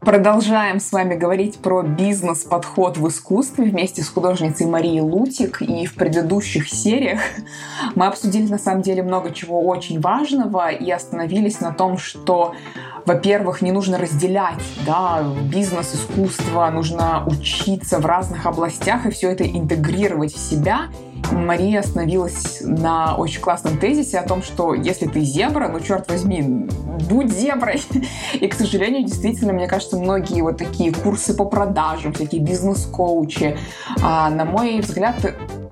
Продолжаем с вами говорить про бизнес-подход в искусстве вместе с художницей Марией Лутик. И в предыдущих сериях мы обсудили на самом деле много чего очень важного и остановились на том, что во-первых, не нужно разделять да, бизнес, искусство, нужно учиться в разных областях и все это интегрировать в себя. Мария остановилась на очень классном тезисе о том, что если ты зебра, ну, черт возьми, будь зеброй. И, к сожалению, действительно, мне кажется, многие вот такие курсы по продажам, всякие бизнес-коучи, а, на мой взгляд,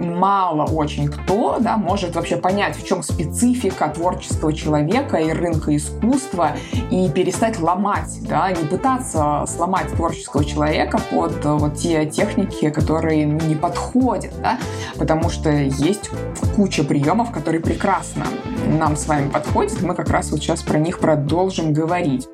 мало очень кто да, может вообще понять, в чем специфика творческого человека и рынка искусства, и перестать ломать, да, не пытаться сломать творческого человека под э, вот те техники, которые не подходят, да, потому что есть куча приемов, которые прекрасно нам с вами подходят, мы как раз вот сейчас про них продолжим говорить.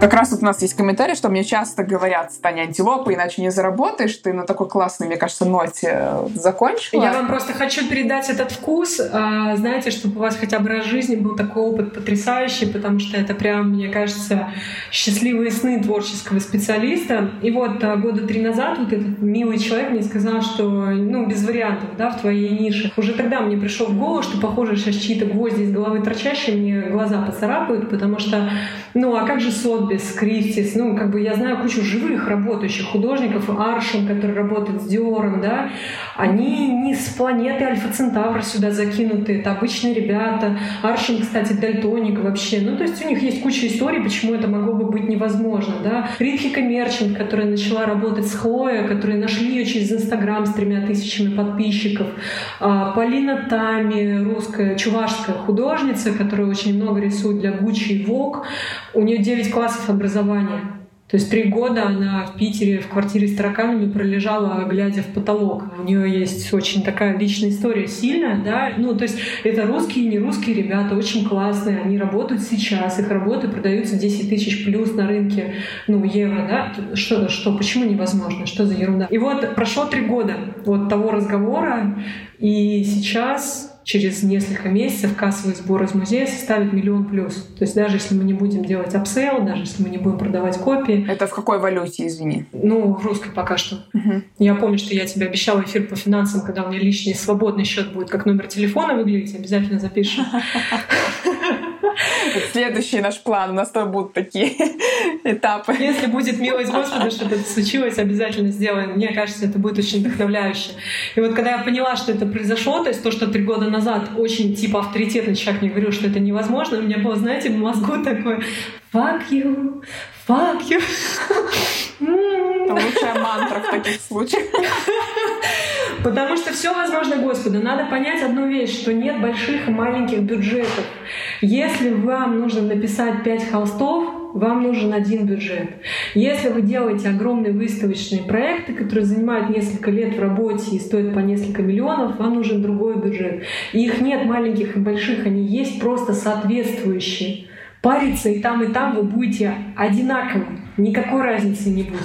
Как раз вот у нас есть комментарий, что мне часто говорят, стань антилопой, иначе не заработаешь. Ты на такой классной, мне кажется, ноте закончила. Я вам просто хочу передать этот вкус. А, знаете, чтобы у вас хотя бы раз в жизни был такой опыт потрясающий, потому что это прям, мне кажется, счастливые сны творческого специалиста. И вот а, года три назад вот этот милый человек мне сказал, что, ну, без вариантов, да, в твоей нише. Уже тогда мне пришел в голову, что, похоже, сейчас чьи-то гвозди из головы торчащие мне глаза поцарапают, потому что, ну, а как же сот Хоббис, Кристис, ну, как бы я знаю кучу живых работающих художников, Аршин, который работает с Диором, да, они не с планеты Альфа Центавра сюда закинуты, это обычные ребята. Аршин, кстати, дальтоник вообще. Ну, то есть у них есть куча историй, почему это могло бы быть невозможно, да. Ритхика Мерчант, которая начала работать с Хлоя, которые нашли ее через Инстаграм с тремя тысячами подписчиков. А, Полина Тами, русская, чувашская художница, которая очень много рисует для Гуччи и Вог. У нее 9 классов классов образования. То есть три года она в Питере в квартире с тараканами пролежала, глядя в потолок. У нее есть очень такая личная история, сильная, да. Ну, то есть это русские и не русские ребята, очень классные. Они работают сейчас, их работы продаются 10 тысяч плюс на рынке, ну, евро, да. Что, что, почему невозможно? Что за ерунда? И вот прошло три года вот того разговора, и сейчас через несколько месяцев кассовый сбор из музея составит миллион плюс. То есть даже если мы не будем делать upsell, даже если мы не будем продавать копии. Это в какой валюте, извини? Ну, в русской пока что. Угу. Я помню, что я тебе обещала эфир по финансам, когда у меня лишний свободный счет будет, как номер телефона выглядеть, обязательно запишем. Следующий наш план. У нас тоже будут такие этапы. Если будет милость Господа, чтобы это случилось, обязательно сделаем. Мне кажется, это будет очень вдохновляюще. И вот когда я поняла, что это произошло, то есть то, что три года назад очень типа авторитетный человек мне говорил, что это невозможно, у меня было, знаете, в мозгу такое fuck you, fuck you. Это лучшая мантра в таких случаях. Потому что все возможно Господу. Надо понять одну вещь, что нет больших и маленьких бюджетов. Если вам нужно написать пять холстов, вам нужен один бюджет. Если вы делаете огромные выставочные проекты, которые занимают несколько лет в работе и стоят по несколько миллионов, вам нужен другой бюджет. И их нет маленьких и больших, они есть просто соответствующие париться и там, и там вы будете одинаковым. Никакой разницы не будет.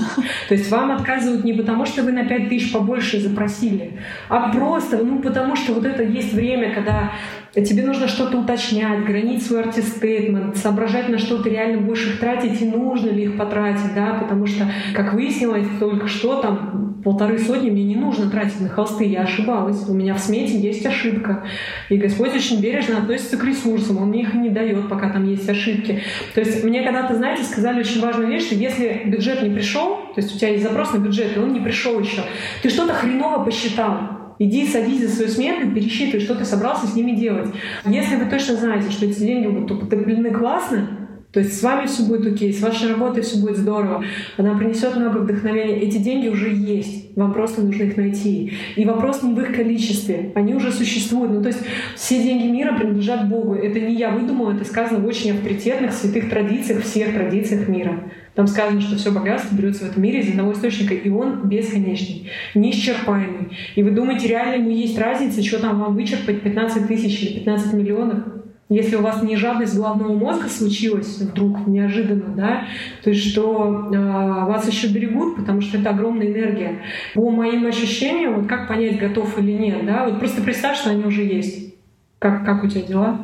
То есть вам отказывают не потому, что вы на 5 тысяч побольше запросили, а просто, ну, потому что вот это есть время, когда тебе нужно что-то уточнять, гранить свой артистейтмент, соображать, на что ты реально будешь их тратить и нужно ли их потратить, да, потому что, как выяснилось только что, там полторы сотни мне не нужно тратить на холсты, я ошибалась, у меня в смете есть ошибка, и Господь очень бережно относится к ресурсам, Он мне их не дает, пока там есть ошибки. То есть мне когда-то, знаете, сказали очень важную вещь, что если бюджет не пришел, то есть у тебя есть запрос на бюджет, и он не пришел еще, ты что-то хреново посчитал, Иди садись за свою смету и пересчитывай, что ты собрался с ними делать. Если вы точно знаете, что эти деньги будут употреблены классно, то есть с вами все будет окей, с вашей работой все будет здорово, она принесет много вдохновения. Эти деньги уже есть, вам просто нужно их найти. И вопрос не в их количестве, они уже существуют. Ну то есть все деньги мира принадлежат Богу. Это не я выдумала, это сказано в очень авторитетных, святых традициях, всех традициях мира. Там сказано, что все богатство берется в этом мире из одного источника, и он бесконечный, неисчерпаемый. И вы думаете, реально ему есть разница, что там вам вычерпать 15 тысяч или 15 миллионов? Если у вас не жадность головного мозга случилась вдруг неожиданно, да, то есть что э, вас еще берегут, потому что это огромная энергия. По моим ощущениям, вот как понять, готов или нет, да, вот просто представь, что они уже есть. Как, как у тебя дела?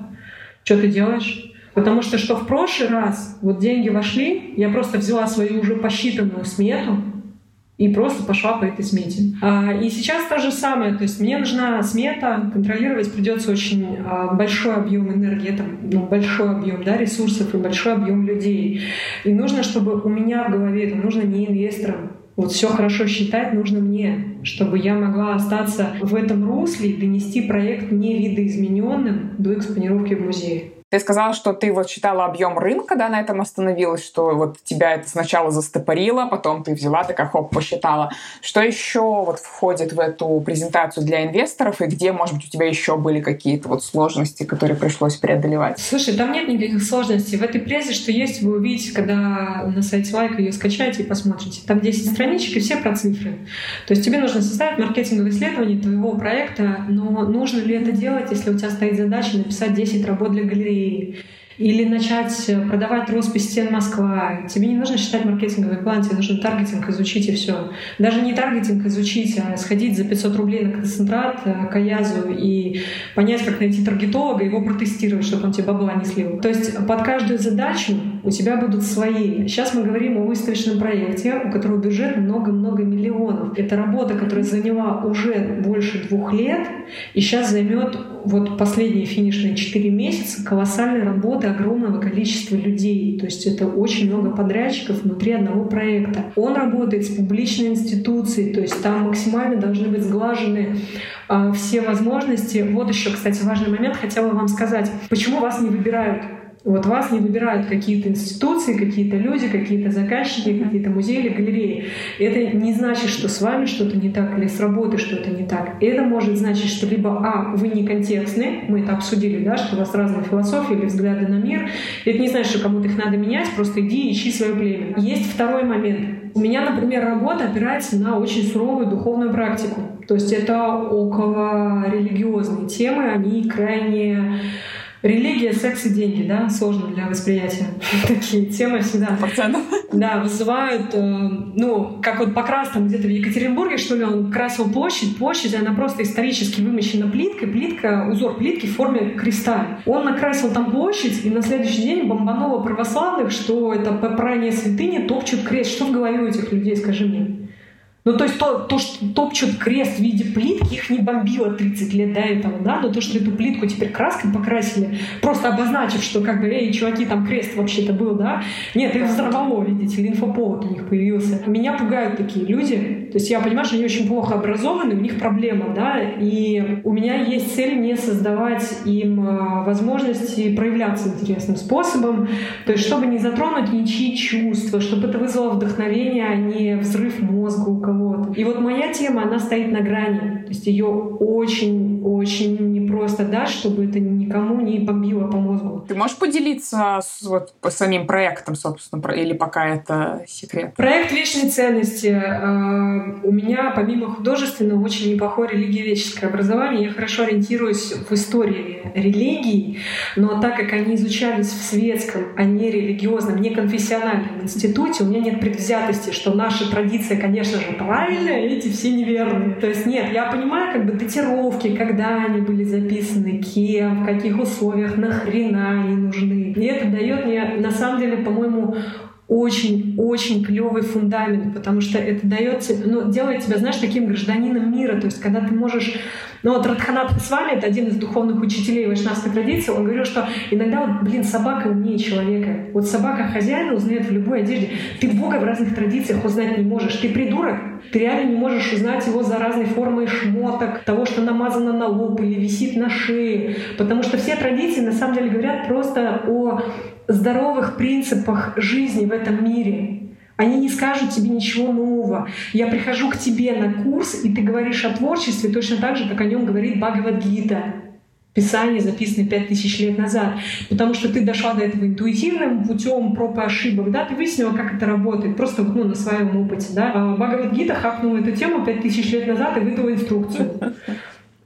Что ты делаешь? Потому что что в прошлый раз вот деньги вошли, я просто взяла свою уже посчитанную смету, и просто пошла по этой смете. А, и сейчас то же самое, то есть мне нужна смета, контролировать придется очень а, большой объем энергии, это ну, большой объем да, ресурсов и большой объем людей. И нужно, чтобы у меня в голове, это нужно не инвесторам, вот все хорошо считать нужно мне, чтобы я могла остаться в этом русле и донести проект не видоизмененным до экспонировки в музее. Ты сказала, что ты вот считала объем рынка, да, на этом остановилась, что вот тебя это сначала застопорило, потом ты взяла, такая хоп, посчитала. Что еще вот входит в эту презентацию для инвесторов и где, может быть, у тебя еще были какие-то вот сложности, которые пришлось преодолевать? Слушай, там нет никаких сложностей. В этой презе, что есть, вы увидите, когда на сайте Лайка ее скачаете и посмотрите. Там 10 страничек и все про цифры. То есть тебе нужно составить маркетинговое исследование твоего проекта, но нужно ли это делать, если у тебя стоит задача написать 10 работ для галереи Или начать продавать роспись стен Москва. Тебе не нужно считать маркетинговый план, тебе нужно таргетинг изучить и все. Даже не таргетинг изучить, а сходить за 500 рублей на концентрат э, к Аязу и понять, как найти таргетолога, его протестировать, чтобы он тебе бабла не слил. То есть под каждую задачу у тебя будут свои. Сейчас мы говорим о выставочном проекте, у которого бюджет много-много миллионов. Это работа, которая заняла уже больше двух лет, и сейчас займет вот последние финишные 4 месяца колоссальной работы огромного количества людей. То есть это очень много подрядчиков внутри одного проекта. Он работает с публичной институцией, то есть там максимально должны быть сглажены э, все возможности. Вот еще, кстати, важный момент хотела вам сказать. Почему вас не выбирают? Вот вас не выбирают какие-то институции, какие-то люди, какие-то заказчики, какие-то музеи или галереи. Это не значит, что с вами что-то не так или с работой что-то не так. Это может значить, что либо, а, вы не контекстны, мы это обсудили, да, что у вас разные философии или взгляды на мир. Это не значит, что кому-то их надо менять, просто иди ищи свое племя. Есть второй момент. У меня, например, работа опирается на очень суровую духовную практику. То есть это около религиозные темы, они крайне Религия, секс и деньги, да, сложно для восприятия. Такие темы всегда. Пацанов. Да, вызывают, э, ну, как вот Покрас там где-то в Екатеринбурге, что ли, он красил площадь. Площадь, она просто исторически вымощена плиткой. Плитка, узор плитки в форме креста. Он накрасил там площадь, и на следующий день бомбануло православных, что это попрание святыни топчут крест. Что в голове у этих людей, скажи мне? Ну, то есть то, то, что топчут крест в виде плитки, их не бомбило 30 лет до этого, да, но то, что эту плитку теперь краской покрасили, просто обозначив, что как бы, эй, чуваки, там крест вообще-то был, да, нет, их взорвало, видите, инфоповод у них появился. Меня пугают такие люди, то есть я понимаю, что они очень плохо образованы, у них проблема, да, и у меня есть цель не создавать им а, возможности проявляться интересным способом, то есть чтобы не затронуть ничьи чувства, чтобы это вызвало вдохновение, а не взрыв мозга у кого-то. И вот моя тема, она стоит на грани. То есть ее очень-очень непросто дать, чтобы это никому не бомбило по мозгу. Ты можешь поделиться с, вот, по самим проектом, собственно, или пока это секрет? Проект «Вечные ценности». Э, у меня, помимо художественного, очень неплохое религиоведческое образование. Я хорошо ориентируюсь в истории религий, но так как они изучались в светском, а не религиозном, не конфессиональном институте, у меня нет предвзятости, что наша традиция, конечно же, правильно, эти все неверные. То есть нет, я понимаю как бы датировки, когда они были записаны, кем, в каких условиях, нахрена они нужны. И это дает мне, на самом деле, по-моему, очень-очень клевый фундамент, потому что это дает ну, делает тебя, знаешь, таким гражданином мира. То есть, когда ты можешь... Ну, вот Радханат с вами, это один из духовных учителей вайшнавской традиции, он говорил, что иногда, вот, блин, собака умнее человека. Вот собака хозяина узнает в любой одежде. Ты Бога в разных традициях узнать не можешь. Ты придурок, ты реально не можешь узнать его за разной формой шмоток, того, что намазано на лоб или висит на шее. Потому что все традиции, на самом деле, говорят просто о здоровых принципах жизни в этом мире. Они не скажут тебе ничего нового. Я прихожу к тебе на курс, и ты говоришь о творчестве точно так же, как о нем говорит Бхагавадгита. Писание, записанное пять тысяч лет назад. Потому что ты дошла до этого интуитивным путем проб и ошибок, да, ты выяснила, как это работает, просто ну, на своем опыте. Да. А Бхагавадгита хакнула эту тему пять тысяч лет назад и выдала инструкцию.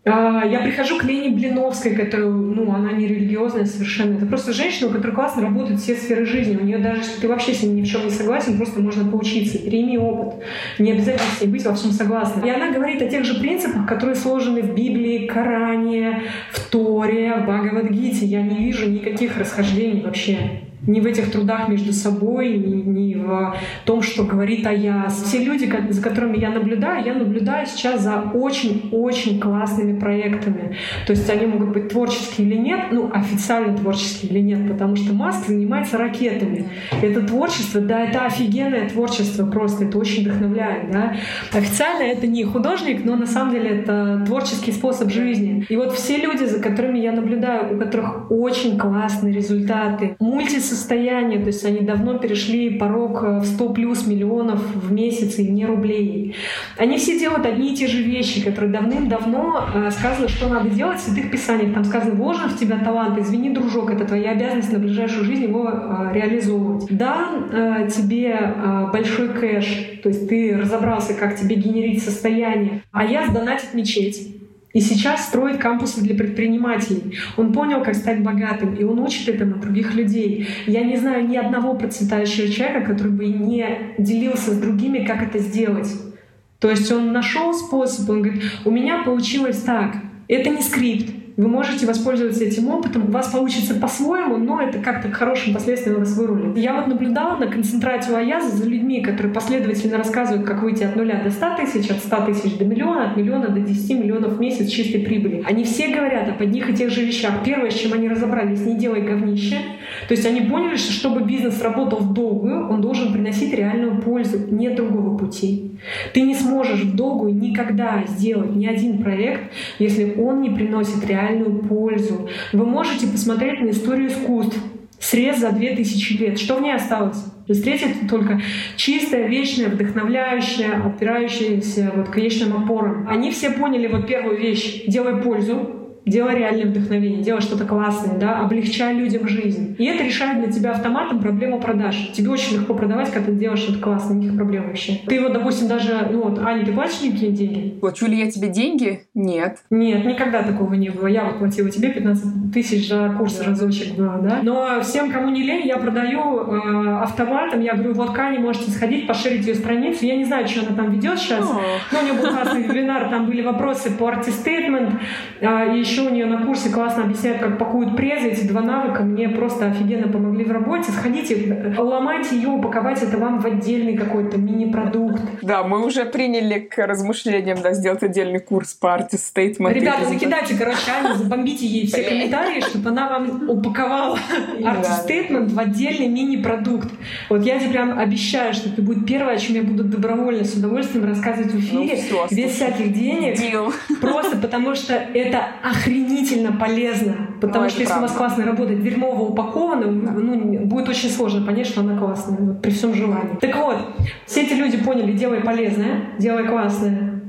А, я прихожу к Лене Блиновской, которая, ну, она не религиозная совершенно. Это просто женщина, у которой классно работают все сферы жизни. У нее даже, если ты вообще с ней ни в чем не согласен, просто можно поучиться. Прими опыт. Не обязательно с ней быть во всем согласным. И она говорит о тех же принципах, которые сложены в Библии, Коране, в Торе, в Бхагавадгите. Я не вижу никаких расхождений вообще ни в этих трудах между собой, ни, ни в том, что говорит Аяс. Все люди, за которыми я наблюдаю, я наблюдаю сейчас за очень-очень классными проектами. То есть они могут быть творческие или нет, ну, официально творческие или нет, потому что Маск занимается ракетами. Это творчество, да, это офигенное творчество просто, это очень вдохновляет, да. Официально это не художник, но на самом деле это творческий способ жизни. И вот все люди, за которыми я наблюдаю, у которых очень классные результаты, мультисоциальные состояние, то есть они давно перешли порог э, в 100 плюс миллионов в месяц и не рублей. Они все делают одни и те же вещи, которые давным-давно э, сказано, что надо делать в святых писаниях. Там сказано, вложен в тебя талант, извини, дружок, это твоя обязанность на ближайшую жизнь его э, реализовывать. Да, тебе большой кэш, то есть ты разобрался, как тебе генерить состояние, а я сдонатить мечеть. И сейчас строит кампусы для предпринимателей. Он понял, как стать богатым, и он учит этому других людей. Я не знаю ни одного процветающего человека, который бы не делился с другими, как это сделать. То есть он нашел способ, он говорит, у меня получилось так. Это не скрипт, вы можете воспользоваться этим опытом, у вас получится по-своему, но это как-то к хорошим последствиям вас вырулит. Я вот наблюдала на концентрацию Аяза за людьми, которые последовательно рассказывают, как выйти от нуля до 100 тысяч, от 100 тысяч до миллиона, от миллиона до 10 миллионов в месяц чистой прибыли. Они все говорят об одних и тех же вещах. Первое, с чем они разобрались, не делай говнище. То есть они поняли, что чтобы бизнес работал в долгую, он должен приносить реальную пользу. Нет другого пути. Ты не сможешь в долгую никогда сделать ни один проект, если он не приносит реальную пользу. Вы можете посмотреть на историю искусств. Срез за две тысячи лет. Что в ней осталось? Встретить только чистое, вечное, вдохновляющее, опирающееся вот к вечным опорам. Они все поняли вот первую вещь. Делай пользу, делай реальное вдохновение, делай что-то классное, да, облегчай людям жизнь. И это решает для тебя автоматом проблему продаж. Тебе очень легко продавать, когда ты делаешь что-то классное, никаких проблем вообще. Ты вот, допустим, даже, ну вот, Аня, ты платишь мне какие деньги? Плачу ли я тебе деньги? Нет. Нет, никогда такого не было. Я вот платила тебе 15 тысяч за курс разочек было, да. Но всем, кому не лень, я продаю э, автоматом. Я говорю, вот к Ане можете сходить, поширить ее страницу. Я не знаю, что она там ведет сейчас. Но у нее был классный вебинар, там были вопросы по артистейтмент, э, и еще еще у нее на курсе классно объясняют, как пакуют презы. Эти два навыка мне просто офигенно помогли в работе. Сходите, ломайте ее, упаковать это вам в отдельный какой-то мини-продукт. Да, мы уже приняли к размышлениям, да, сделать отдельный курс по артист стейтмент. Ребята, закидайте, короче, Аню, забомбите ей все комментарии, чтобы она вам упаковала артист стейтмент в отдельный мини-продукт. Вот я тебе прям обещаю, что это будет первое, о чем я буду добровольно, с удовольствием рассказывать в эфире, ну, все, без всяких денег. Дел. Просто потому что это охрененно охренительно полезно. Потому ну, что если правда. у вас классная работа дерьмово упакована, да. ну, будет очень сложно понять, что она классная, вот, при всем желании. Так вот, все эти люди поняли, делай полезное, делай классное.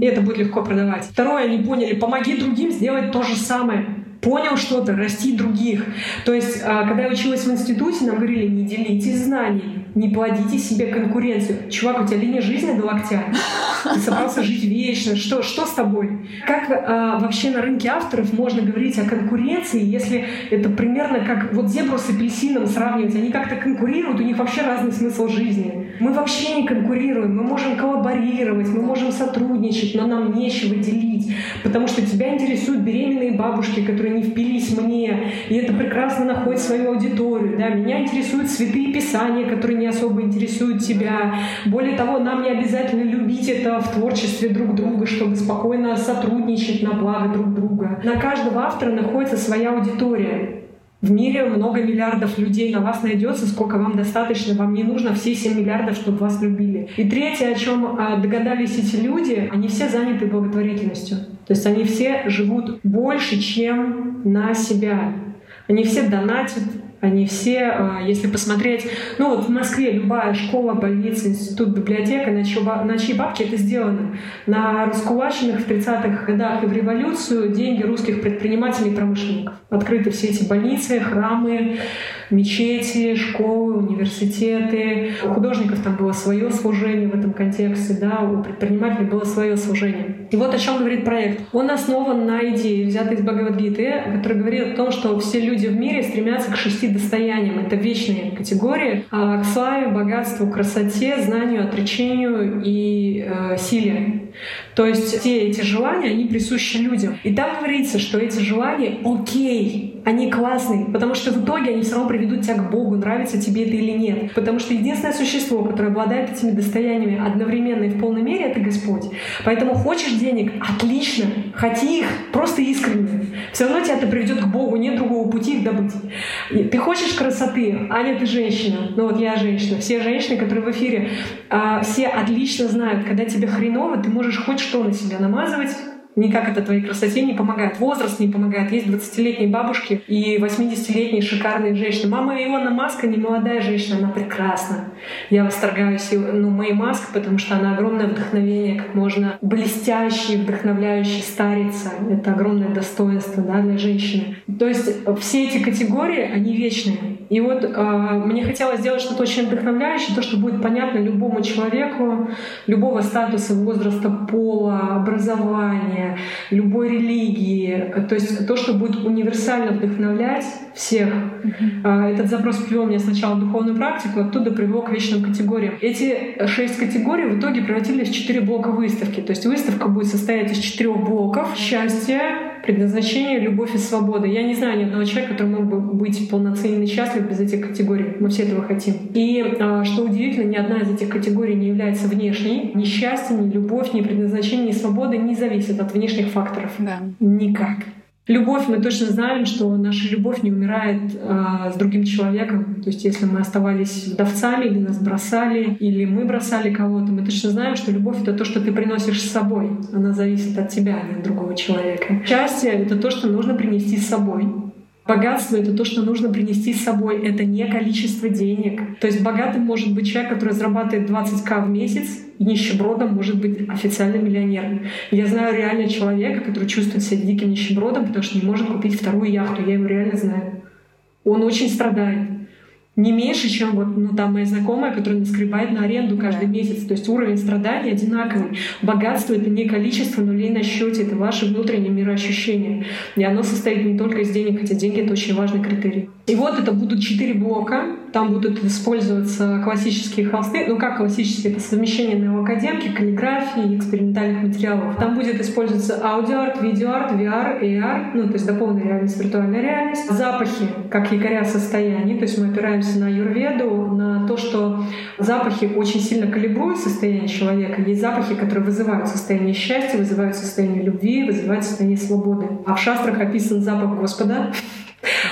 И это будет легко продавать. Второе, они поняли, помоги другим сделать то же самое понял что-то, расти других. То есть, а, когда я училась в институте, нам говорили, не делитесь знаниями, не плодите себе конкуренцию. Чувак, у тебя линия жизни до локтя. Ты собрался жить вечно. Что, что с тобой? Как а, вообще на рынке авторов можно говорить о конкуренции, если это примерно как вот зебру с апельсином сравнивать? Они как-то конкурируют, у них вообще разный смысл жизни. Мы вообще не конкурируем, мы можем коллаборировать, мы можем сотрудничать, но нам нечего делить, потому что тебя интересуют беременные бабушки, которые которые не впились мне, и это прекрасно находит свою аудиторию. Да? Меня интересуют святые писания, которые не особо интересуют тебя. Более того, нам не обязательно любить это в творчестве друг друга, чтобы спокойно сотрудничать на благо друг друга. На каждого автора находится своя аудитория. В мире много миллиардов людей на вас найдется, сколько вам достаточно. Вам не нужно все 7 миллиардов, чтобы вас любили. И третье, о чем а, догадались эти люди, они все заняты благотворительностью. То есть они все живут больше, чем на себя. Они все донатят, Они все, а, если посмотреть, ну вот в Москве любая школа, больница, институт, библиотека, на, чьи, на чьи бабки это сделано? На раскулаченных в 30-х годах и в революцию деньги русских предпринимателей и промышленников. Открыты все эти больницы, храмы, мечети, школы, университеты. У художников там было свое служение в этом контексте, да, у предпринимателей было свое служение. И вот о чем говорит проект. Он основан на идее, взятой из Бхагавадгиты, которая говорит о том, что все люди в мире стремятся к шести достояниям. Это вечные категории. А к славе, богатству, красоте, знанию, отречению и э, силе. То есть все эти желания, они присущи людям. И там говорится, что эти желания окей, они классные, потому что в итоге они все равно приведут тебя к Богу, нравится тебе это или нет. Потому что единственное существо, которое обладает этими достояниями одновременно и в полной мере, это Господь. Поэтому хочешь денег? Отлично. Хоти их просто искренне. Все равно тебя это приведет к Богу, нет другого пути их добыть. Ты хочешь красоты? Аня, ты женщина. Ну вот я женщина. Все женщины, которые в эфире, а, все отлично знают, когда тебе хреново, ты можешь хоть что на себя намазывать, никак это твоей красоте не помогает. Возраст не помогает. Есть 20-летние бабушки и 80-летние шикарные женщины. Мама Илона Маска не молодая женщина, она прекрасна. Я восторгаюсь ну, моей Маск, потому что она огромное вдохновение, как можно блестящий, вдохновляющий стариться. Это огромное достоинство да, для женщины. То есть все эти категории, они вечные. И вот э, мне хотелось сделать что-то очень вдохновляющее, то, что будет понятно любому человеку, любого статуса, возраста, пола, образования, любой религии. То есть то, что будет универсально вдохновлять всех. Mm-hmm. Этот запрос привел меня сначала в духовную практику, оттуда привел к вечным категориям. Эти шесть категорий в итоге превратились в четыре блока выставки. То есть выставка будет состоять из четырех блоков. Счастье, предназначение, любовь и свобода. Я не знаю ни одного человека, который мог бы быть полноценен и счастлив без этих категорий. Мы все этого хотим. И а, что удивительно, ни одна из этих категорий не является внешней. Ни счастье, ни любовь, ни предназначение, ни свобода не зависят от внешних факторов. Да. Никак. Любовь, мы точно знаем, что наша любовь не умирает э, с другим человеком. То есть если мы оставались вдовцами, или нас бросали, или мы бросали кого-то, мы точно знаем, что любовь — это то, что ты приносишь с собой. Она зависит от тебя, а не от другого человека. Счастье — это то, что нужно принести с собой. Богатство — это то, что нужно принести с собой. Это не количество денег. То есть богатым может быть человек, который зарабатывает 20к в месяц, и нищебродом может быть официально миллионером. Я знаю реально человека, который чувствует себя диким нищебродом, потому что не может купить вторую яхту. Я его реально знаю. Он очень страдает не меньше, чем вот, ну, там моя знакомая, которая наскребает на аренду каждый месяц. То есть уровень страданий одинаковый. Богатство — это не количество нулей на счете, это ваше внутреннее мироощущение. И оно состоит не только из денег, хотя деньги — это очень важный критерий. И вот это будут четыре блока. Там будут использоваться классические холсты. Ну, как классические? Это совмещение неоакадемки, каллиграфии, экспериментальных материалов. Там будет использоваться аудиоарт, видеоарт, VR, AR, ну, то есть дополненная реальность, виртуальная реальность. Запахи, как якоря состояний. То есть мы опираемся на юрведу, на то, что запахи очень сильно калибруют состояние человека. Есть запахи, которые вызывают состояние счастья, вызывают состояние любви, вызывают состояние свободы. А в шастрах описан запах Господа,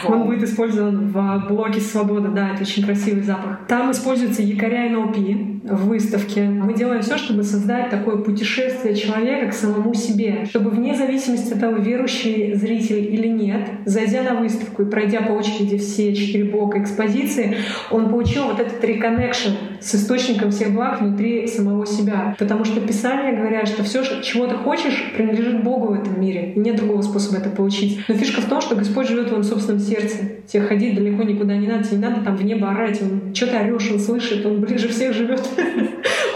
он будет использован в блоке «Свобода». Да, это очень красивый запах. Там используется якоря НЛП в выставке. Мы делаем все, чтобы создать такое путешествие человека к самому себе, чтобы вне зависимости от того, верующий зритель или нет, зайдя на выставку и пройдя по очереди все четыре блока экспозиции, он получил вот этот реконнекшн с источником всех благ внутри самого себя. Потому что Писание говорят, что все, чего ты хочешь, принадлежит Богу в этом мире. И нет другого способа это получить. Но фишка в том, что Господь живет в твоем собственном сердце. Тебе ходить далеко никуда не надо, тебе не надо там в небо орать. Он, что ты орешь, он слышит, он ближе всех живет.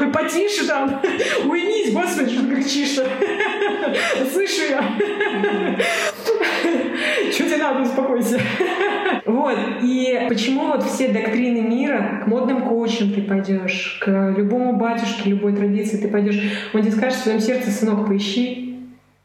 Ой, потише там, уймись, господи, что ты кричишь Слышу я. Что тебе надо, успокойся. Вот. И почему вот все доктрины мира, к модным коучам ты пойдешь, к любому батюшке, любой традиции ты пойдешь, он тебе скажет в своем сердце, сынок, поищи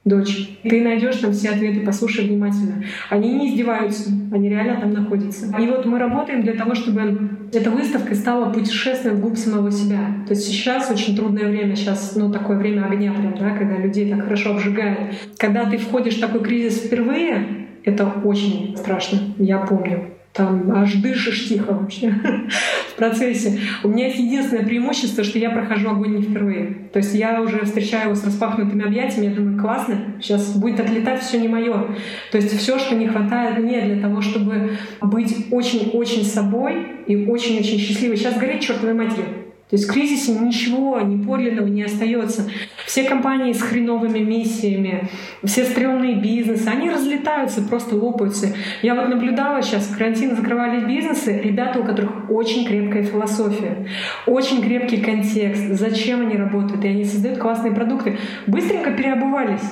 дочь. Ты найдешь там все ответы, послушай внимательно. Они не издеваются, они реально там находятся. И вот мы работаем для того, чтобы эта выставка стала путешествием вглубь самого себя. То есть сейчас очень трудное время, сейчас ну, такое время огня прям, да, когда людей так хорошо обжигает. Когда ты входишь в такой кризис впервые, это очень страшно, я помню. Там аж дышишь тихо вообще в процессе. У меня есть единственное преимущество, что я прохожу огонь не впервые. То есть я уже встречаю его с распахнутыми объятиями, я думаю, классно, сейчас будет отлетать все не мое. То есть все, что не хватает мне для того, чтобы быть очень-очень собой и очень-очень счастливой. Сейчас горит чертовой матери. То есть в кризисе ничего не подлинного не остается. Все компании с хреновыми миссиями, все стрёмные бизнесы, они разлетаются, просто лопаются. Я вот наблюдала сейчас, в карантин закрывали бизнесы, ребята, у которых очень крепкая философия, очень крепкий контекст, зачем они работают, и они создают классные продукты. Быстренько переобувались.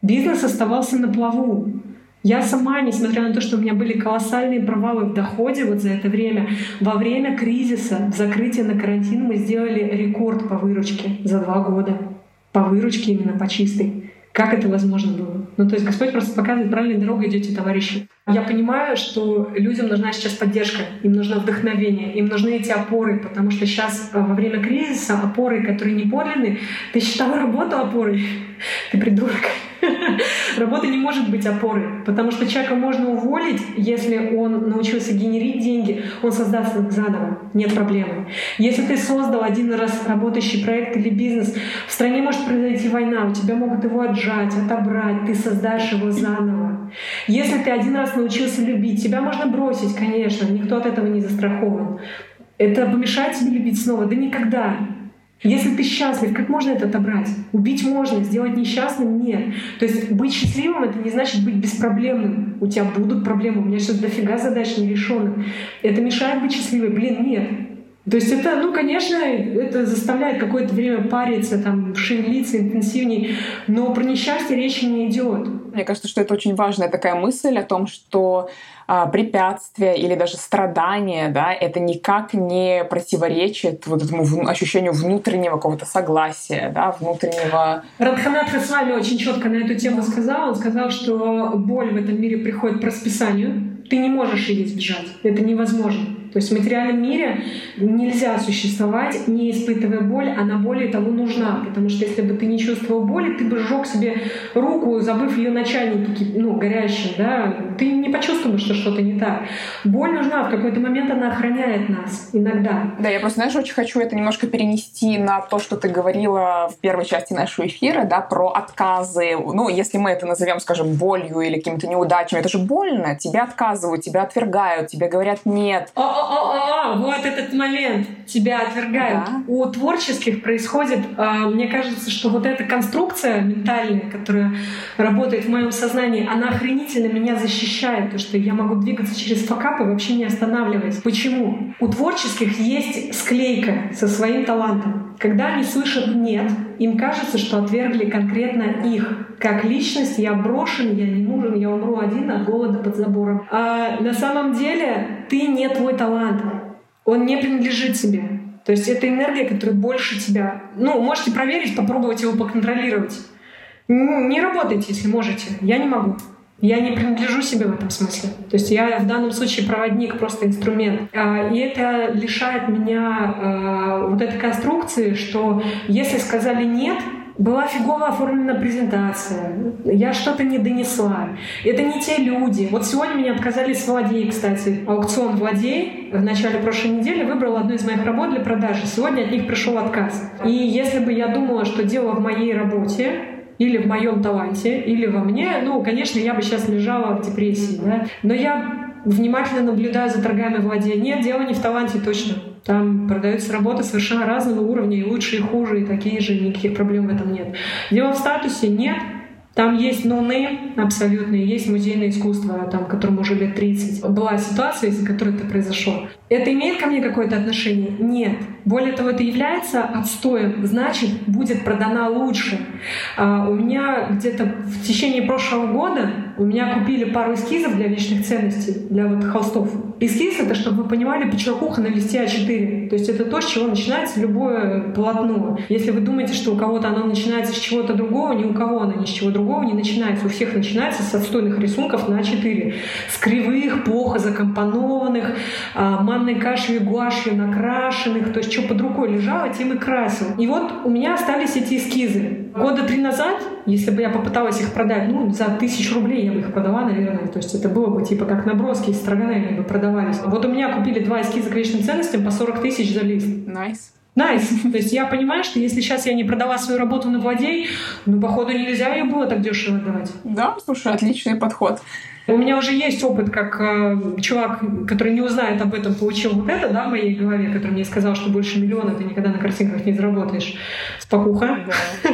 Бизнес оставался на плаву. Я сама, несмотря на то, что у меня были колоссальные провалы в доходе вот за это время, во время кризиса, закрытия на карантин, мы сделали рекорд по выручке за два года. По выручке именно, по чистой. Как это возможно было? Ну, то есть Господь просто показывает, правильной дорогой идете, товарищи. Я понимаю, что людям нужна сейчас поддержка, им нужно вдохновение, им нужны эти опоры, потому что сейчас э, во время кризиса опоры, которые не подлинны, ты считала работу опорой? Ты придурок. Работа не может быть опорой, потому что человека можно уволить, если он научился генерить деньги, он создаст их заново, нет проблемы. Если ты создал один раз работающий проект или бизнес, в стране может произойти война, у тебя могут его отжать, отобрать, ты создашь его заново. Если ты один раз научился любить, тебя можно бросить, конечно, никто от этого не застрахован. Это помешает тебе любить снова? Да никогда. Если ты счастлив, как можно это отобрать? Убить можно, сделать несчастным — нет. То есть быть счастливым — это не значит быть беспроблемным. У тебя будут проблемы, у меня сейчас дофига задач нерешенных. Это мешает быть счастливой? Блин, нет. То есть это, ну, конечно, это заставляет какое-то время париться, там, шевелиться интенсивнее, но про несчастье речи не идет. Мне кажется, что это очень важная такая мысль о том, что а, препятствия или даже страдания, да, это никак не противоречит вот этому ощущению внутреннего какого-то согласия, да, внутреннего... Радханат с вами очень четко на эту тему сказал. Он сказал, что боль в этом мире приходит по расписанию. Ты не можешь ее избежать. Это невозможно. То есть в материальном мире нельзя существовать, не испытывая боль, она более того нужна. Потому что если бы ты не чувствовал боли, ты бы сжег себе руку, забыв ее на чайнике, ну, горящем, да, ты не почувствуешь, что что-то не так. Боль нужна, в какой-то момент она охраняет нас иногда. Да, я просто, знаешь, очень хочу это немножко перенести на то, что ты говорила в первой части нашего эфира, да, про отказы. Ну, если мы это назовем, скажем, болью или какими-то неудачами, это же больно. Тебя отказывают, тебя отвергают, тебе говорят нет. О, о, о, вот этот момент тебя отвергают. Да. У творческих происходит, а, мне кажется, что вот эта конструкция ментальная, которая работает в моем сознании, она охренительно меня защищает, то что я могу двигаться через факапы, вообще не останавливаясь. Почему? У творческих есть склейка со своим талантом. Когда они слышат «нет», им кажется, что отвергли конкретно их. Как личность я брошен, я не нужен, я умру один от голода под забором. А на самом деле ты не твой талант. Он не принадлежит тебе. То есть это энергия, которая больше тебя. Ну, можете проверить, попробовать его поконтролировать. Не работайте, если можете. Я не могу. Я не принадлежу себе в этом смысле. То есть я в данном случае проводник, просто инструмент. А, и это лишает меня а, вот этой конструкции, что если сказали «нет», была фигово оформлена презентация, я что-то не донесла. Это не те люди. Вот сегодня меня отказались с Владей, кстати. Аукцион Владей в начале прошлой недели выбрал одну из моих работ для продажи. Сегодня от них пришел отказ. И если бы я думала, что дело в моей работе, или в моем таланте, или во мне, ну, конечно, я бы сейчас лежала в депрессии, да. Но я внимательно наблюдаю за торгами владения. Нет, дело не в таланте точно. Там продаются работы совершенно разного уровня, и лучше, и хуже, и такие же, никаких проблем в этом нет. Дело в статусе нет, там есть no name абсолютно, есть музейное искусство, там, которому уже лет 30. Была ситуация, из-за которой это произошло. Это имеет ко мне какое-то отношение? Нет. Более того, это является отстоем, значит, будет продана лучше. А, у меня где-то в течение прошлого года у меня купили пару эскизов для вечных ценностей, для вот холстов. Эскиз — это, чтобы вы понимали, почеркуха на листе А4. То есть это то, с чего начинается любое полотно. Если вы думаете, что у кого-то оно начинается с чего-то другого, ни у кого оно ни с чего другого не начинается. У всех начинается с отстойных рисунков на А4. С кривых, плохо закомпонованных, а, манной кашей, гуашью накрашенных, то есть что под рукой лежало, тем и красил. И вот у меня остались эти эскизы. Года три назад, если бы я попыталась их продать, ну, за тысячу рублей я бы их продала, наверное. То есть это было бы типа как наброски из Строгановки бы продавались. Вот у меня купили два эскиза к вечным ценностям по 40 тысяч за лист. Nice. Nice. Nice. То есть я понимаю, что если сейчас я не продала свою работу на Владей, ну, походу, нельзя ее было так дешево отдавать. Да, слушай, отличный подход. У меня уже есть опыт, как э, чувак, который не узнает об этом, получил вот это, да, в моей голове, который мне сказал, что больше миллиона ты никогда на картинках не заработаешь. Спокуха. Да.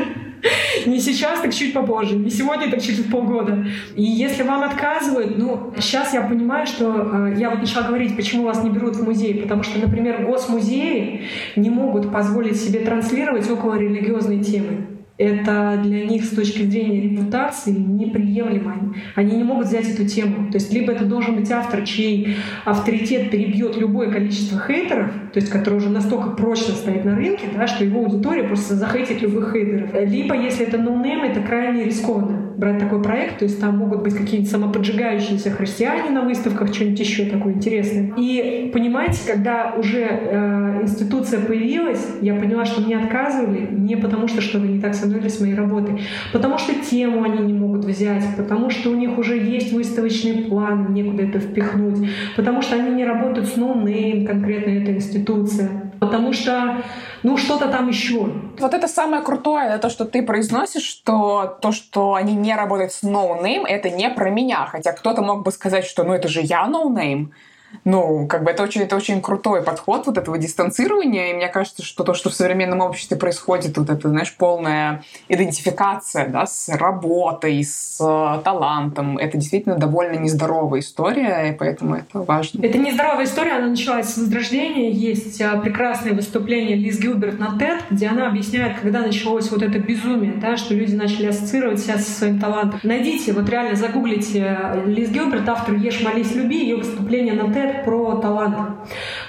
Не сейчас, так чуть попозже. Не сегодня, так через полгода. И если вам отказывают, ну, сейчас я понимаю, что э, я вот начала говорить, почему вас не берут в музей. Потому что, например, госмузеи не могут позволить себе транслировать околорелигиозной темы это для них с точки зрения репутации неприемлемо. Они не могут взять эту тему. То есть либо это должен быть автор, чей авторитет перебьет любое количество хейтеров, то есть который уже настолько прочно стоит на рынке, да, что его аудитория просто захейтит любых хейтеров. Либо если это ноунейм, это крайне рискованно брать такой проект, то есть там могут быть какие-нибудь самоподжигающиеся христиане на выставках, что-нибудь еще такое интересное. И понимаете, когда уже э, институция появилась, я поняла, что мне отказывали не потому, что что-то не так со мной с моей работой, потому что тему они не могут взять, потому что у них уже есть выставочный план, некуда это впихнуть, потому что они не работают с ноунейм, конкретно эта институция, потому что ну что-то там еще. Вот это самое крутое, то, что ты произносишь, что то, что они не работают с no name, это не про меня. Хотя кто-то мог бы сказать, что ну это же я no name. Ну, как бы это очень, это очень крутой подход вот этого дистанцирования, и мне кажется, что то, что в современном обществе происходит, вот это, знаешь, полная идентификация, да, с работой, с э, талантом, это действительно довольно нездоровая история, и поэтому это важно. Это нездоровая история, она началась с возрождения. Есть э, прекрасное выступление Лиз Гилберт на TED, где она объясняет, когда началось вот это безумие, да, что люди начали ассоциировать себя со своим талантом. Найдите, вот реально загуглите э, Лиз Гилберт, автор «Ешь, молись, люби», ее выступление на TED TED про талант.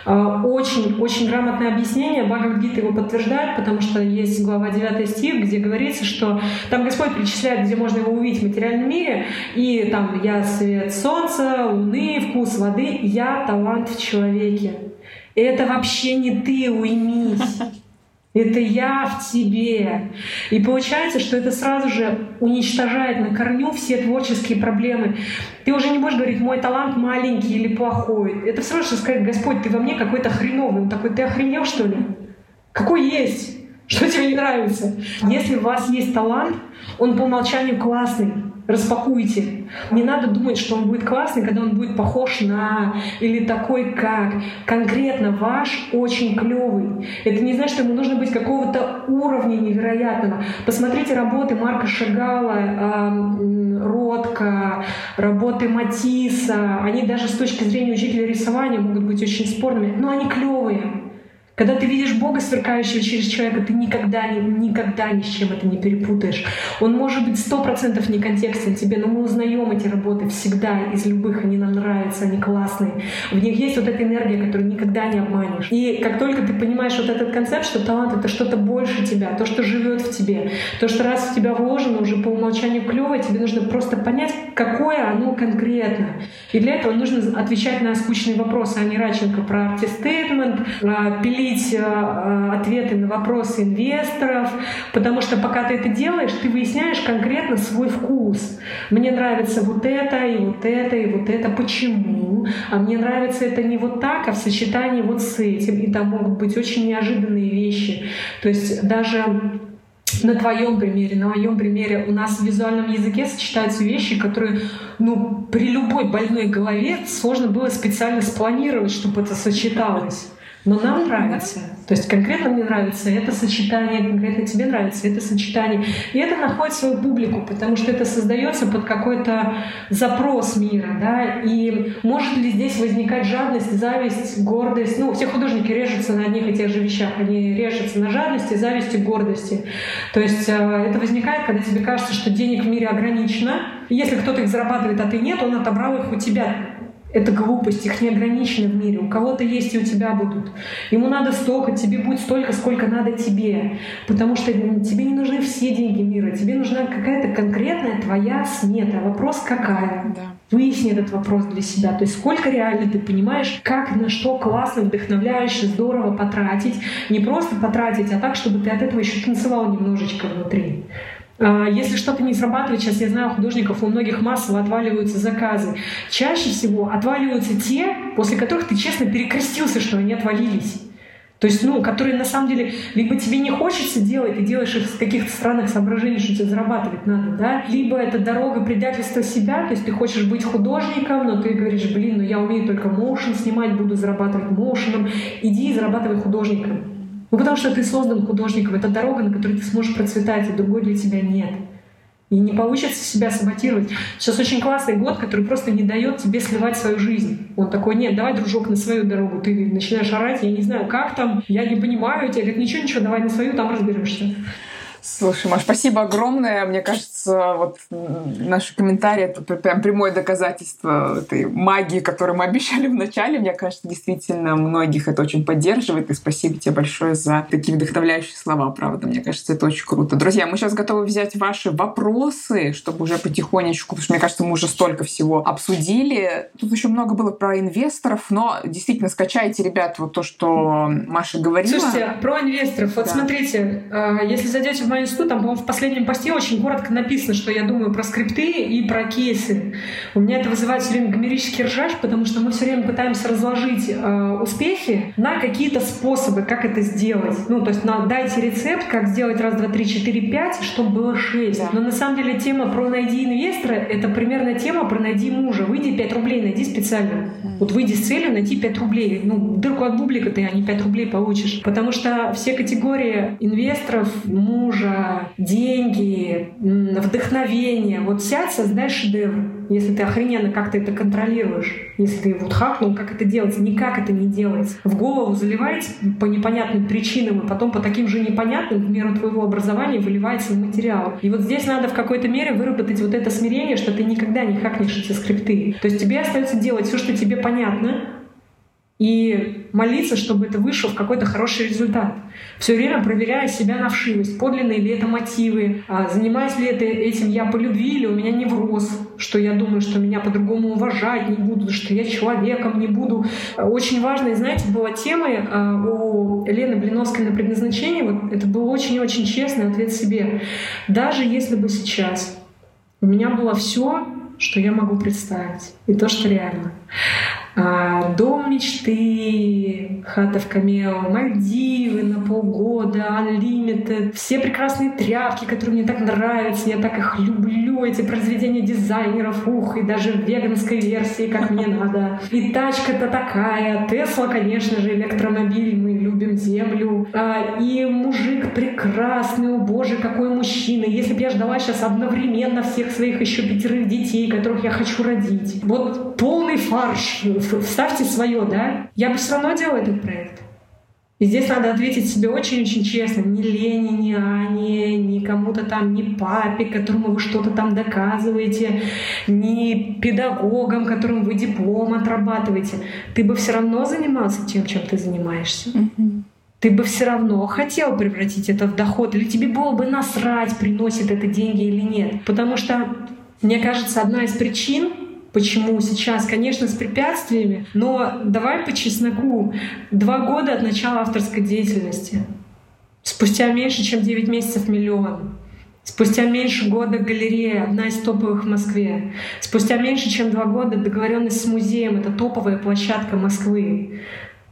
Очень-очень а, грамотное объяснение. Бхагавадгита его подтверждает, потому что есть глава 9 стих, где говорится, что там Господь перечисляет, где можно его увидеть в материальном мире, и там «Я свет солнца, луны, вкус воды, я талант в человеке». Это вообще не ты, уймись. Это я в тебе. И получается, что это сразу же уничтожает на корню все творческие проблемы. Ты уже не можешь говорить, мой талант маленький или плохой. Это все равно, сказать, Господь, ты во мне какой-то хреновый. Он такой, ты охренел, что ли? Какой есть? Что тебе не нравится? Если у вас есть талант, он по умолчанию классный распакуйте. Не надо думать, что он будет классный, когда он будет похож на или такой как. Конкретно ваш очень клевый. Это не значит, что ему нужно быть какого-то уровня невероятного. Посмотрите работы Марка Шагала, э, Ротко, работы Матисса. Они даже с точки зрения учителя рисования могут быть очень спорными, но они клевые. Когда ты видишь Бога, сверкающего через человека, ты никогда, никогда ни с чем это не перепутаешь. Он может быть сто процентов не контекстен тебе, но мы узнаем эти работы всегда из любых, они нам нравятся, они классные. В них есть вот эта энергия, которую никогда не обманешь. И как только ты понимаешь вот этот концепт, что талант — это что-то больше тебя, то, что живет в тебе, то, что раз в тебя вложено уже по умолчанию клевое, тебе нужно просто понять, какое оно конкретно. И для этого нужно отвечать на скучные вопросы. Ани Раченко про артистейтмент, пили находить э, ответы на вопросы инвесторов, потому что пока ты это делаешь, ты выясняешь конкретно свой вкус. Мне нравится вот это, и вот это, и вот это. Почему? А мне нравится это не вот так, а в сочетании вот с этим. И там могут быть очень неожиданные вещи. То есть даже на твоем примере, на моем примере, у нас в визуальном языке сочетаются вещи, которые, ну, при любой больной голове сложно было специально спланировать, чтобы это сочеталось. Но нам нравится. То есть конкретно мне нравится это сочетание, конкретно тебе нравится это сочетание. И это находит свою публику, потому что это создается под какой-то запрос мира. Да? И может ли здесь возникать жадность, зависть, гордость? Ну, все художники режутся на одних и тех же вещах. Они режутся на жадности, зависти, гордости. То есть э, это возникает, когда тебе кажется, что денег в мире ограничено. Если кто-то их зарабатывает, а ты нет, он отобрал их у тебя это глупость, их не ограничено в мире. У кого-то есть и у тебя будут. Ему надо столько, тебе будет столько, сколько надо тебе. Потому что тебе не нужны все деньги мира, тебе нужна какая-то конкретная твоя смета. Вопрос какая? Да. Выясни этот вопрос для себя. То есть сколько реально ты понимаешь, как на что классно, вдохновляюще, здорово потратить. Не просто потратить, а так, чтобы ты от этого еще танцевал немножечко внутри. А, если что-то не срабатывает, сейчас я знаю художников, у многих массово отваливаются заказы. Чаще всего отваливаются те, после которых ты честно перекрестился, что они отвалились. То есть, ну, которые на самом деле либо тебе не хочется делать, ты делаешь их с каких-то странных соображений, что тебе зарабатывать надо, да, либо это дорога предательства себя, то есть ты хочешь быть художником, но ты говоришь, блин, ну я умею только моушен снимать, буду зарабатывать моушеном, иди и зарабатывай художником. Ну, потому что ты создан художником. Это дорога, на которой ты сможешь процветать, и другой для тебя нет. И не получится себя саботировать. Сейчас очень классный год, который просто не дает тебе сливать свою жизнь. Он такой, нет, давай, дружок, на свою дорогу. Ты начинаешь орать, я не знаю, как там, я не понимаю. Тебе говорят, ничего, ничего, давай на свою, там разберешься. Слушай, Маш, спасибо огромное. Мне кажется, вот наши комментарии это прям прямое доказательство этой магии, которую мы обещали в начале. Мне кажется, действительно, многих это очень поддерживает. И спасибо тебе большое за такие вдохновляющие слова, правда. Мне кажется, это очень круто. Друзья, мы сейчас готовы взять ваши вопросы, чтобы уже потихонечку, потому что, мне кажется, мы уже столько всего обсудили. Тут еще много было про инвесторов, но действительно скачайте, ребят, вот то, что Маша говорила. Слушайте, про инвесторов. Вот да. смотрите, э, если зайдете в мою институт, там, по-моему, в последнем посте очень коротко написано, что я думаю про скрипты и про кейсы. У меня это вызывает все время гомерический ржач, потому что мы все время пытаемся разложить э, успехи на какие-то способы, как это сделать. Ну, то есть на, дайте рецепт, как сделать раз, два, три, четыре, пять, чтобы было шесть. Да. Но на самом деле тема про найди инвестора — это примерно тема про найди мужа. Выйди 5 рублей, найди специально. Вот выйди с целью найти 5 рублей. Ну, дырку от бублика ты, а не 5 рублей получишь. Потому что все категории инвесторов, мужа, мужа, деньги, вдохновение. Вот сядь, создай шедевр. Если ты охрененно как-то это контролируешь. Если ты вот хакнул, как это делать, никак это не делается. В голову заливаете по непонятным причинам, и потом по таким же непонятным в меру твоего образования выливается в материал. И вот здесь надо в какой-то мере выработать вот это смирение, что ты никогда не хакнешь эти скрипты. То есть тебе остается делать все, что тебе понятно, и молиться, чтобы это вышло в какой-то хороший результат. Все время проверяя себя на вшивость, подлинные ли это мотивы, а занимаюсь ли это этим я по любви или у меня невроз, что я думаю, что меня по-другому уважать не будут, что я человеком не буду. Очень важной, знаете, была тема а, у Лены Блиновской на предназначении, вот это был очень-очень честный ответ себе. Даже если бы сейчас у меня было все, что я могу представить, и то, что реально. А, дом мечты, хата в Камео, Мальдивы на полгода, Unlimited, все прекрасные тряпки, которые мне так нравятся, я так их люблю, эти произведения дизайнеров, ух, и даже в веганской версии, как мне надо. И тачка-то такая, Тесла, конечно же, электромобиль, мы любим землю. А, и мужик прекрасный, о боже, какой мужчина. Если бы я ждала сейчас одновременно всех своих еще пятерых детей, которых я хочу родить. Вот полный фарш вставьте свое, да, я бы все равно делала этот проект. И здесь надо ответить себе очень-очень честно. Ни Лене, ни Ане, ни кому-то там, ни папе, которому вы что-то там доказываете, ни педагогам, которым вы диплом отрабатываете. Ты бы все равно занимался тем, чем ты занимаешься. Mm-hmm. Ты бы все равно хотел превратить это в доход, или тебе было бы насрать, приносит это деньги или нет. Потому что, мне кажется, одна из причин, почему сейчас, конечно, с препятствиями, но давай по чесноку. Два года от начала авторской деятельности. Спустя меньше, чем 9 месяцев миллион. Спустя меньше года галерея, одна из топовых в Москве. Спустя меньше, чем два года договоренность с музеем, это топовая площадка Москвы.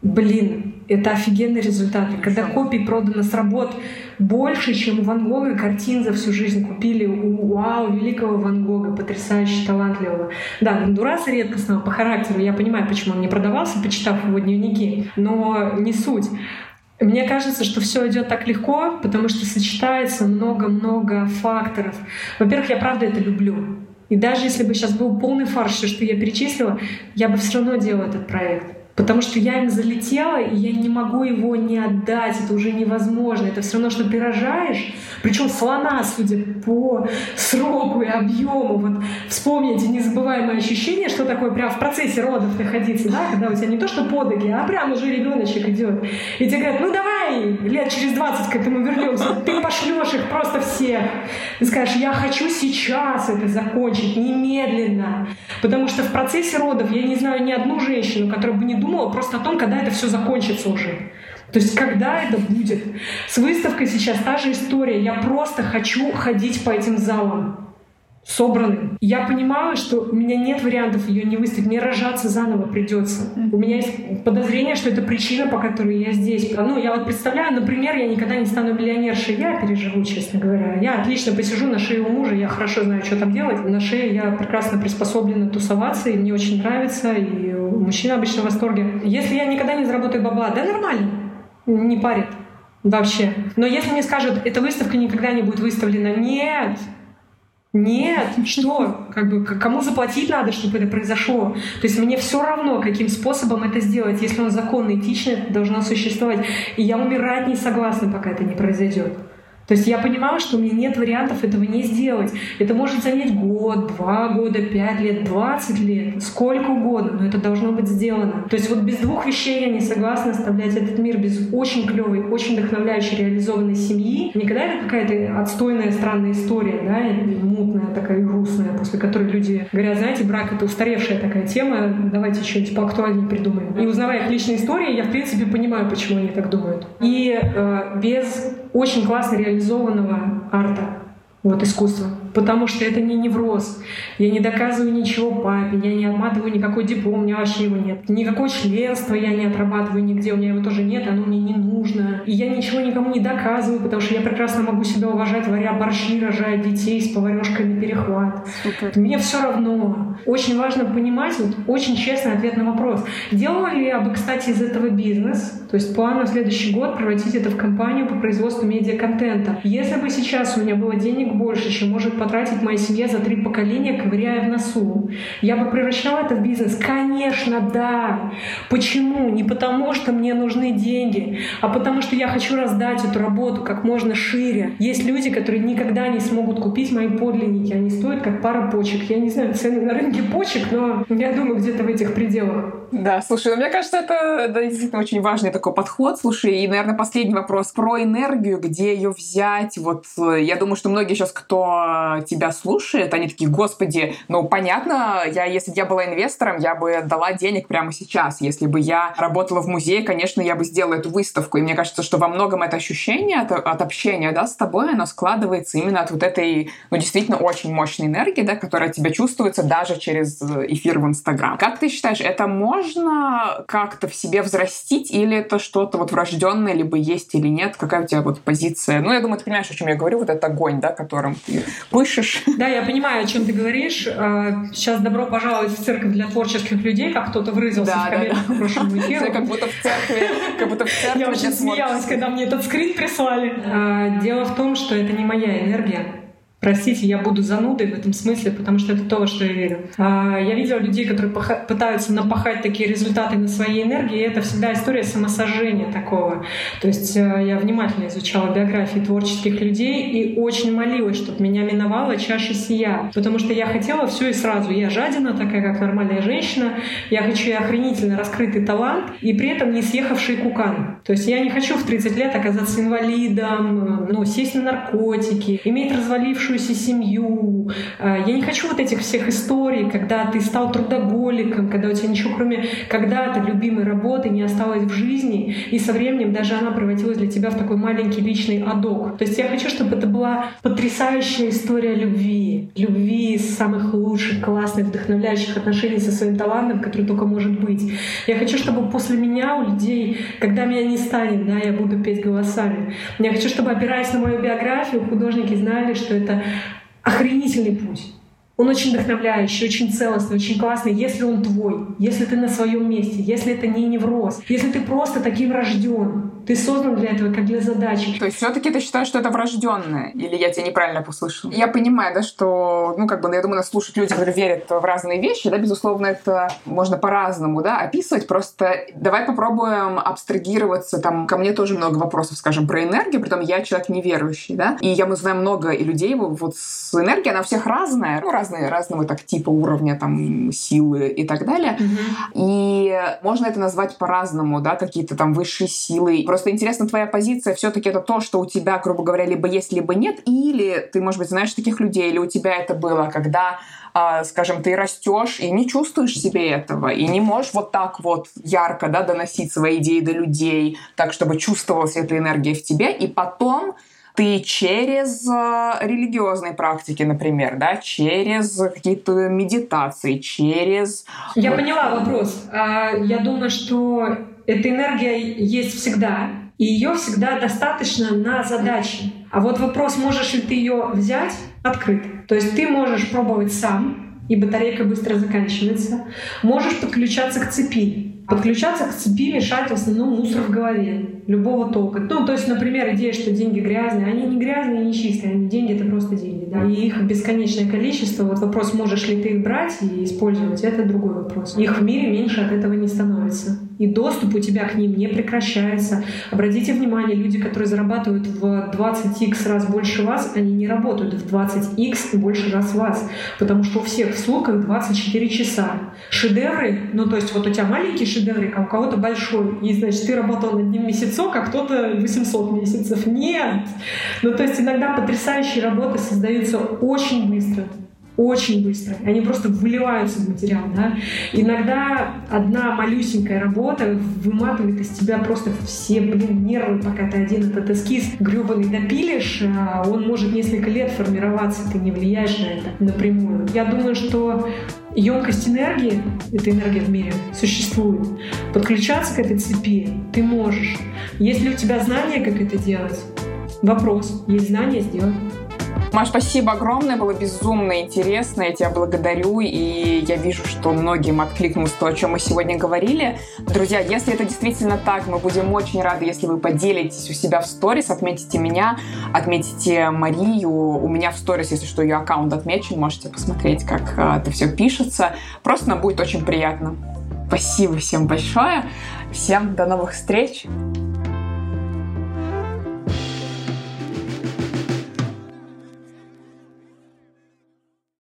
Блин, это офигенный результат. Когда копий продано с работ больше, чем у Ван Гога картин за всю жизнь купили у вау, великого Ван Гога, потрясающе талантливого. Да, Гондураса редкостного по характеру, я понимаю, почему он не продавался, почитав его дневники, но не суть. Мне кажется, что все идет так легко, потому что сочетается много-много факторов. Во-первых, я правда это люблю. И даже если бы сейчас был полный фарш, все, что я перечислила, я бы все равно делала этот проект Потому что я им залетела, и я не могу его не отдать. Это уже невозможно. Это все равно, что ты рожаешь. Причем слона, судя по сроку и объему. Вот вспомните незабываемое ощущение, что такое прям в процессе родов находиться, да, когда у тебя не то, что подоги, а прям уже ребеночек идет. И тебе говорят, ну давай, лет через 20 к этому вернемся. Ты пошлешь их просто всех. Ты скажешь, я хочу сейчас это закончить, немедленно. Потому что в процессе родов я не знаю ни одну женщину, которая бы не думала просто о том, когда это все закончится уже. То есть когда это будет. С выставкой сейчас та же история. Я просто хочу ходить по этим залам собранным. Я понимаю, что у меня нет вариантов ее не выставить. Мне рожаться заново придется. У меня есть подозрение, что это причина, по которой я здесь. Ну, я вот представляю, например, я никогда не стану миллионершей. Я переживу, честно говоря. Я отлично посижу на шее у мужа, я хорошо знаю, что там делать. На шее я прекрасно приспособлена тусоваться, и мне очень нравится, и мужчина обычно в восторге. Если я никогда не заработаю бабла, да нормально, не парит вообще. Но если мне скажут, эта выставка никогда не будет выставлена, нет, нет, что? Как бы кому заплатить надо, чтобы это произошло? То есть мне все равно, каким способом это сделать. Если он законно, этично, это должно существовать. И я умирать не согласна, пока это не произойдет. То есть я понимала, что у меня нет вариантов этого не сделать. Это может занять год, два года, пять лет, двадцать лет, сколько угодно, но это должно быть сделано. То есть вот без двух вещей я не согласна оставлять этот мир, без очень клевой, очень вдохновляющей реализованной семьи. Никогда это какая-то отстойная, странная история, да, мутная такая грустная, после которой люди говорят, знаете, брак — это устаревшая такая тема, давайте что-нибудь поактуальнее придумаем. И узнавая их личные истории, я, в принципе, понимаю, почему они так думают. И э, без очень классно реализованного арта, вот искусства потому что это не невроз. Я не доказываю ничего папе, я не отматываю никакой диплом, у меня вообще его нет. Никакое членство я не отрабатываю нигде, у меня его тоже нет, оно мне не нужно. И я ничего никому не доказываю, потому что я прекрасно могу себя уважать, варя борщи, рожая детей с поварешкой на перехват. Супер. Мне все равно. Очень важно понимать, вот очень честный ответ на вопрос. Делала ли я бы, кстати, из этого бизнес? То есть план на следующий год превратить это в компанию по производству медиа-контента. Если бы сейчас у меня было денег больше, чем может потратить моя семья за три поколения, ковыряя в носу. Я бы превращала это в бизнес? Конечно, да. Почему? Не потому, что мне нужны деньги, а потому, что я хочу раздать эту работу как можно шире. Есть люди, которые никогда не смогут купить мои подлинники. Они стоят как пара почек. Я не знаю цены на рынке почек, но я думаю, где-то в этих пределах. Да, слушай, ну, мне кажется, это, это действительно очень важный такой подход. Слушай, и, наверное, последний вопрос про энергию, где ее взять. Вот э, я думаю, что многие сейчас, кто тебя слушает, они такие, господи, ну, понятно, я, если бы я была инвестором, я бы дала денег прямо сейчас. Если бы я работала в музее, конечно, я бы сделала эту выставку. И мне кажется, что во многом это ощущение от, от общения, да, с тобой, оно складывается именно от вот этой, ну, действительно очень мощной энергии, да, которая тебя чувствуется даже через эфир в Инстаграм. Как ты считаешь, это можно как-то в себе взрастить или это что-то вот врожденное, либо есть или нет? Какая у тебя вот позиция? Ну, я думаю, ты понимаешь, о чем я говорю, вот этот огонь, да, которым ты пышешь. Да, я понимаю, о чем ты говоришь. Сейчас а, добро пожаловать в церковь для творческих людей, как кто-то выразился да, в комментах да, да. прошлому эфиру. Как будто в церкви. Как будто в церкви я очень смеялась, когда мне этот скрин прислали. А, дело в том, что это не моя энергия. Простите, я буду занудой в этом смысле, потому что это то, во что я верю. А, я видела людей, которые пытаются напахать такие результаты на своей энергии, и это всегда история самосожжения такого. То есть э, я внимательно изучала биографии творческих людей и очень молилась, чтобы меня миновала чаша сия. Потому что я хотела все и сразу. Я жадина, такая как нормальная женщина. Я хочу и охренительно раскрытый талант, и при этом не съехавший кукан. То есть я не хочу в 30 лет оказаться инвалидом, ну, сесть на наркотики, иметь развалившую развалившуюся семью. А, я не хочу вот этих всех историй, когда ты стал трудоголиком, когда у тебя ничего кроме когда-то любимой работы не осталось в жизни, и со временем даже она превратилась для тебя в такой маленький личный адок. То есть я хочу, чтобы это была потрясающая история любви. Любви из самых лучших, классных, вдохновляющих отношений со своим талантом, который только может быть. Я хочу, чтобы после меня у людей, когда меня не станет, да, я буду петь голосами. Я хочу, чтобы, опираясь на мою биографию, художники знали, что это охренительный путь. Он очень вдохновляющий, очень целостный, очень классный, если он твой, если ты на своем месте, если это не невроз, если ты просто таким рожден. Ты создан для этого, как для задачи. То есть все-таки ты считаешь, что это врожденное? Или я тебя неправильно послышала? Я понимаю, да, что, ну, как бы, я думаю, нас слушают люди, которые верят в разные вещи, да, безусловно, это можно по-разному, да, описывать. Просто давай попробуем абстрагироваться. Там ко мне тоже много вопросов, скажем, про энергию, при том я человек неверующий, да, и я, мы знаем много и людей вот с энергией, она у всех разная, ну, разные, разного так типа уровня, там, силы и так далее. Mm-hmm. И можно это назвать по-разному, да, какие-то там высшие силы. Просто интересно, твоя позиция все-таки это то, что у тебя, грубо говоря, либо есть, либо нет, или ты, может быть, знаешь таких людей, или у тебя это было, когда а, скажем, ты растешь и не чувствуешь себе этого, и не можешь вот так вот ярко да, доносить свои идеи до людей, так, чтобы чувствовалась эта энергия в тебе, и потом ты через э, религиозные практики, например, да, через какие-то медитации, через... Я поняла вопрос. А, я думаю, что эта энергия есть всегда, и ее всегда достаточно на задачи. А вот вопрос, можешь ли ты ее взять, открыт. То есть ты можешь пробовать сам, и батарейка быстро заканчивается. Можешь подключаться к цепи. Подключаться к цепи мешает в основном мусор в голове любого тока. Ну, то есть, например, идея, что деньги грязные, они не грязные, не чистые, они деньги — это просто деньги, да, и их бесконечное количество. Вот вопрос, можешь ли ты их брать и использовать, это другой вопрос. Их в мире меньше от этого не становится. И доступ у тебя к ним не прекращается. Обратите внимание, люди, которые зарабатывают в 20x раз больше вас, они не работают в 20x больше раз вас, потому что у всех в сутках 24 часа. Шедевры, ну то есть вот у тебя маленький шедевры, а у кого-то большой, и значит ты работал над ним месяц часов, а кто-то 800 месяцев. Нет! Ну, то есть иногда потрясающие работы создаются очень быстро очень быстро. Они просто выливаются в материал, да. Иногда одна малюсенькая работа выматывает из тебя просто все, блин, нервы, пока ты один этот эскиз гребаный допилишь, а он может несколько лет формироваться, ты не влияешь на это напрямую. Я думаю, что емкость энергии, эта энергия в мире, существует. Подключаться к этой цепи ты можешь. Есть ли у тебя знания, как это делать? Вопрос. Есть знания, сделать. Маш, спасибо огромное, было безумно интересно, я тебя благодарю, и я вижу, что многим откликнулось то, о чем мы сегодня говорили. Друзья, если это действительно так, мы будем очень рады, если вы поделитесь у себя в сторис, отметите меня, отметите Марию, у меня в сторис, если что, ее аккаунт отмечен, можете посмотреть, как а, это все пишется. Просто нам будет очень приятно. Спасибо всем большое, всем до новых встреч!